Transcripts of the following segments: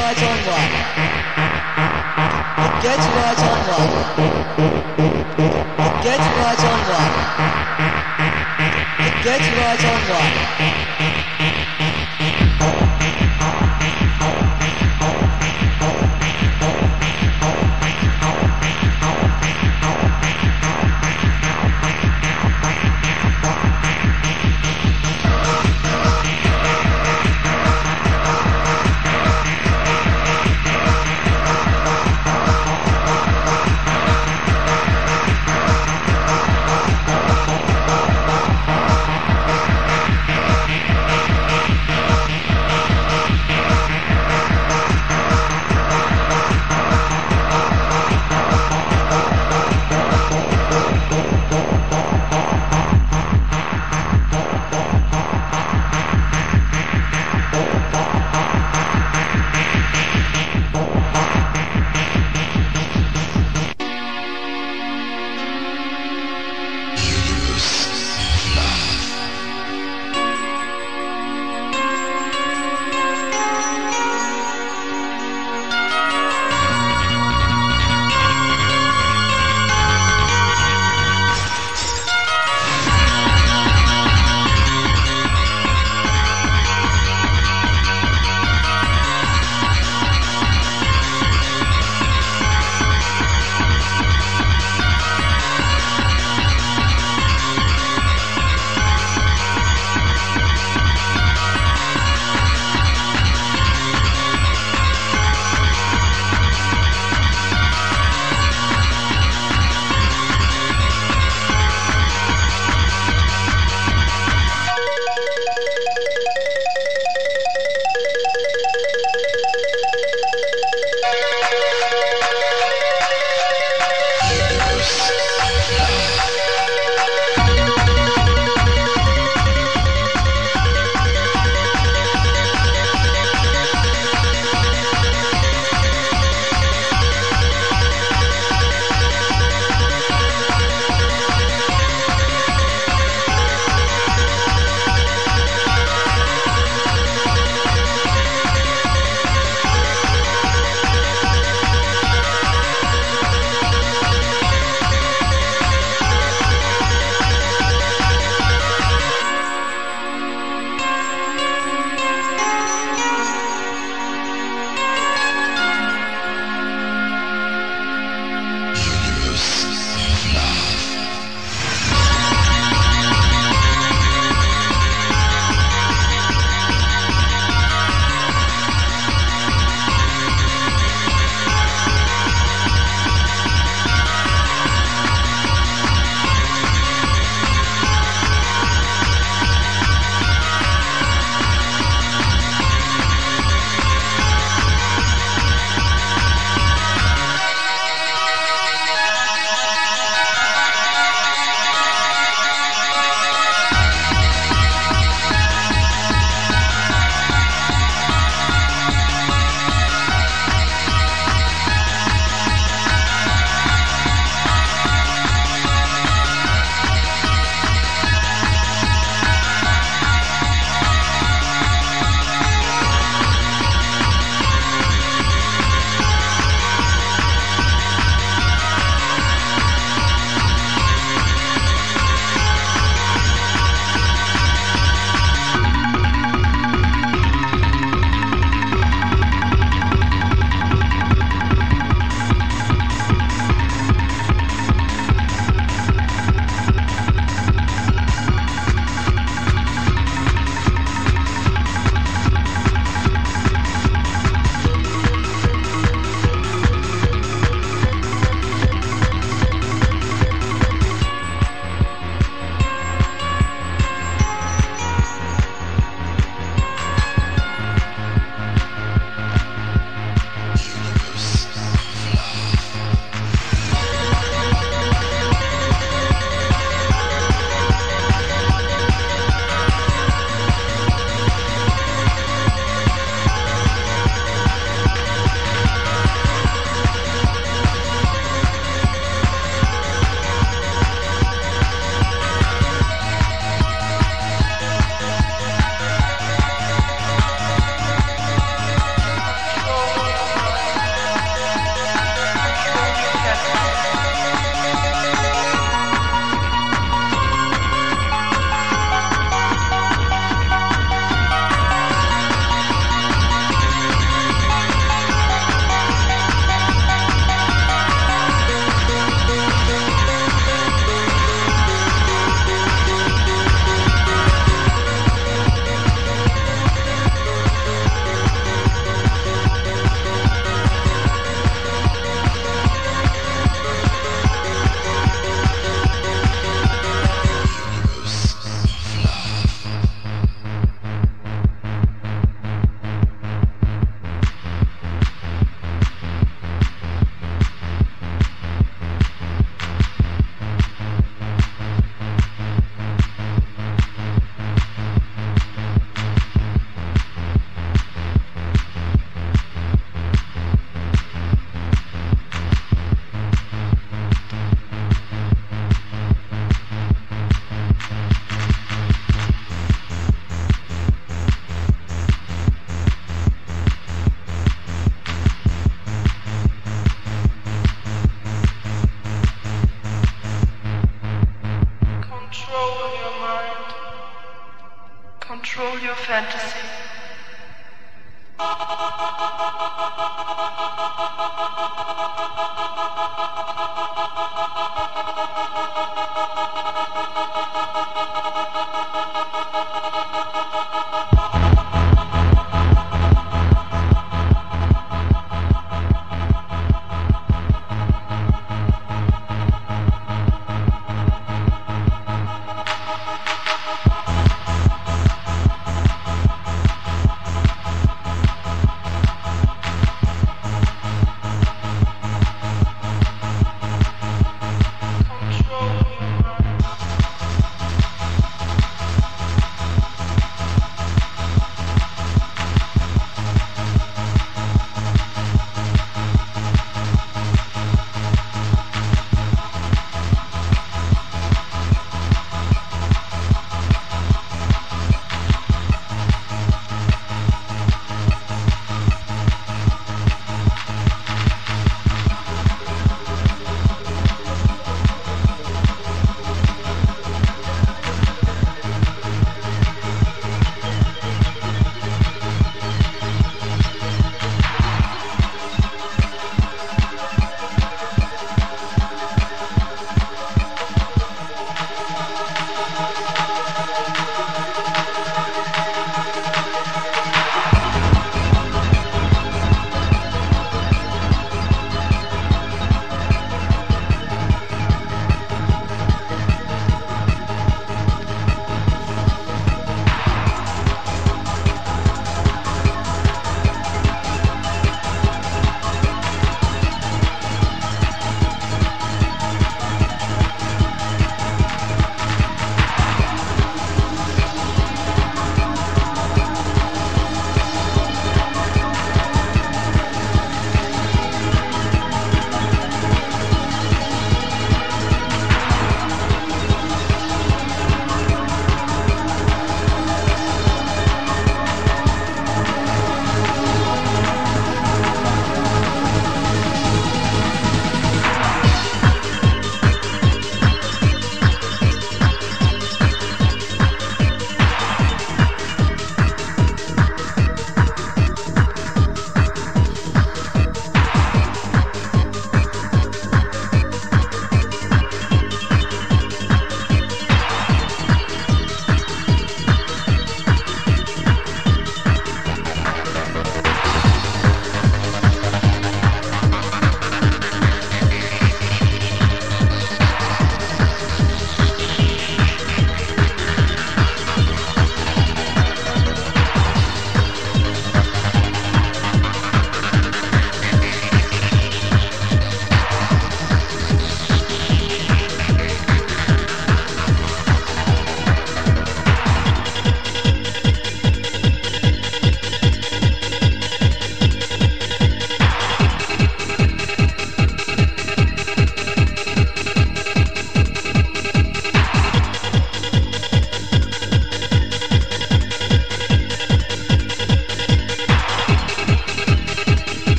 ile açan var. Geç ile açan var. Geç ile açan var. Geç ile açan var.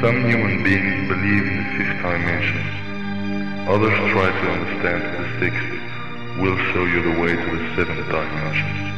Some human beings believe in the fifth dimension. Others try to understand the sixth. We'll show you the way to the seventh dimension.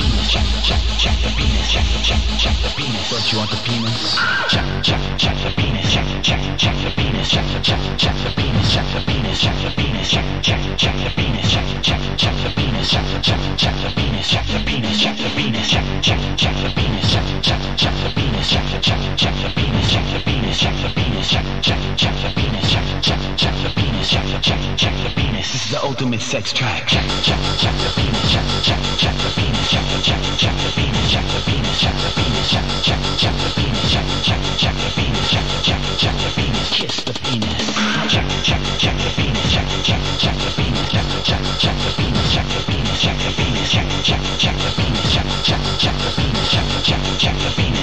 Penis, check, check, check the penis, check, check, check the penis. Don't you want the penis? Check, check, check the penis, check, check, check the penis, check, check, check the penis, check the penis, check the penis, check, check, check the penis, check, check, check the penis, check, check, check the penis, check the penis, check the penis, check, check, check the penis, check, check, check the penis, check, the check, check the penis, check the penis, check the penis, check, check, check the penis, check, check, check the penis, check, check, check the penis. This is the ultimate sex track. Check, check, check the penis, check, check, check the penis, check, check, check the penis, check the penis, check the penis, check, check, check the penis, check, check, check the penis, check, check, check the penis, kiss the penis. Check, check, check the penis, check, check, check the penis, check, check, check the penis,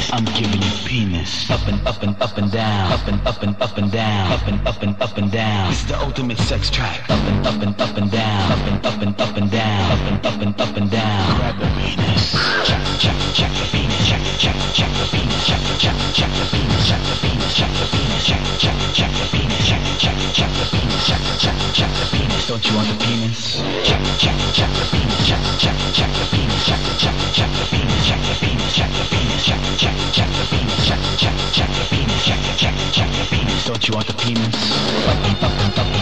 I'm giving you penis. Up and up and up and down. Up and up and up and down. Up and up and up and down. This is the ultimate sex track. Up and up and up and down. Up and up and up and down. Up and up and up and down. Grab the penis. Check, check, check the penis. Check, check, check the penis. Check, check, check the penis. Check the penis. Check the penis. Check, check, check the penis. You want the penis?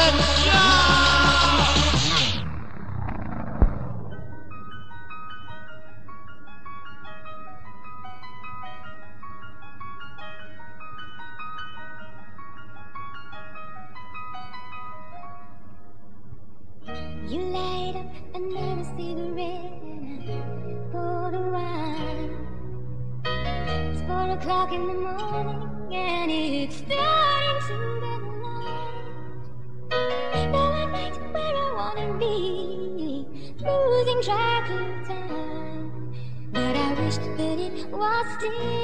friends. to